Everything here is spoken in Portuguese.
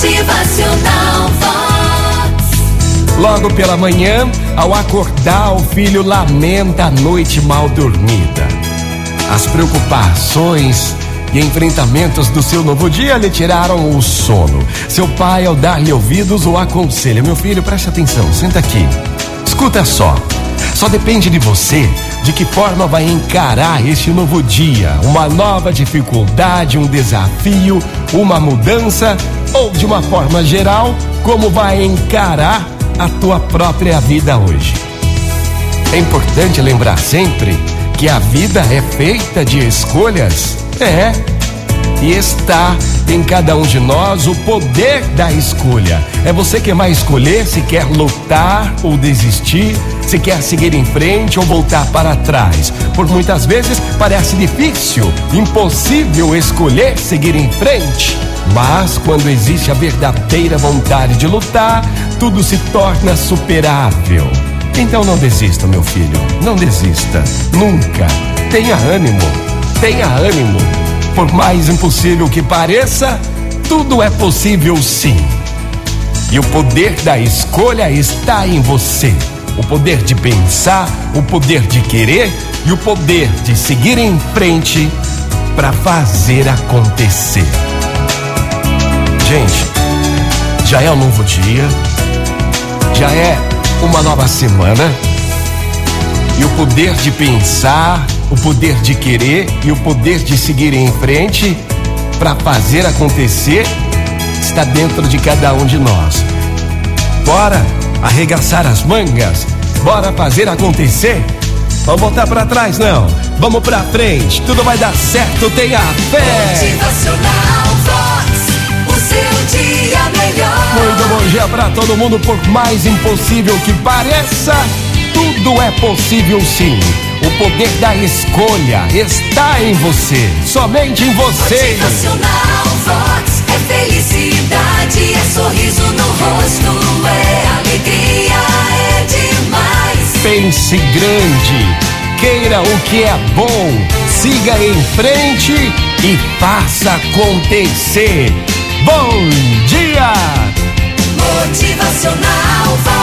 Motivacional. Logo pela manhã, ao acordar, o filho lamenta a noite mal dormida. As preocupações e enfrentamentos do seu novo dia lhe tiraram o sono. Seu pai, ao dar-lhe ouvidos, o aconselha: Meu filho, preste atenção, senta aqui. Escuta só. Só depende de você de que forma vai encarar este novo dia, uma nova dificuldade, um desafio, uma mudança ou de uma forma geral, como vai encarar a tua própria vida hoje. É importante lembrar sempre que a vida é feita de escolhas. É. E está em cada um de nós o poder da escolha. É você que vai escolher se quer lutar ou desistir, se quer seguir em frente ou voltar para trás. Por muitas vezes parece difícil, impossível escolher seguir em frente. Mas quando existe a verdadeira vontade de lutar, tudo se torna superável. Então não desista, meu filho. Não desista. Nunca. Tenha ânimo. Tenha ânimo. Por mais impossível que pareça, tudo é possível sim. E o poder da escolha está em você. O poder de pensar, o poder de querer e o poder de seguir em frente para fazer acontecer. Gente, já é um novo dia, já é uma nova semana. E o poder de pensar, o poder de querer e o poder de seguir em frente para fazer acontecer está dentro de cada um de nós. Bora arregaçar as mangas, bora fazer acontecer. Vamos voltar para trás não, vamos para frente. Tudo vai dar certo, tenha fé. Vox. O seu dia melhor. Muito bom dia para todo mundo, por mais impossível que pareça, tudo é possível sim. O poder da escolha está em você, somente em você. Motivacional Vox. É felicidade, é sorriso no rosto, é alegria, é demais. Pense grande, queira o que é bom, siga em frente e faça acontecer. Bom dia! Motivacional Vox.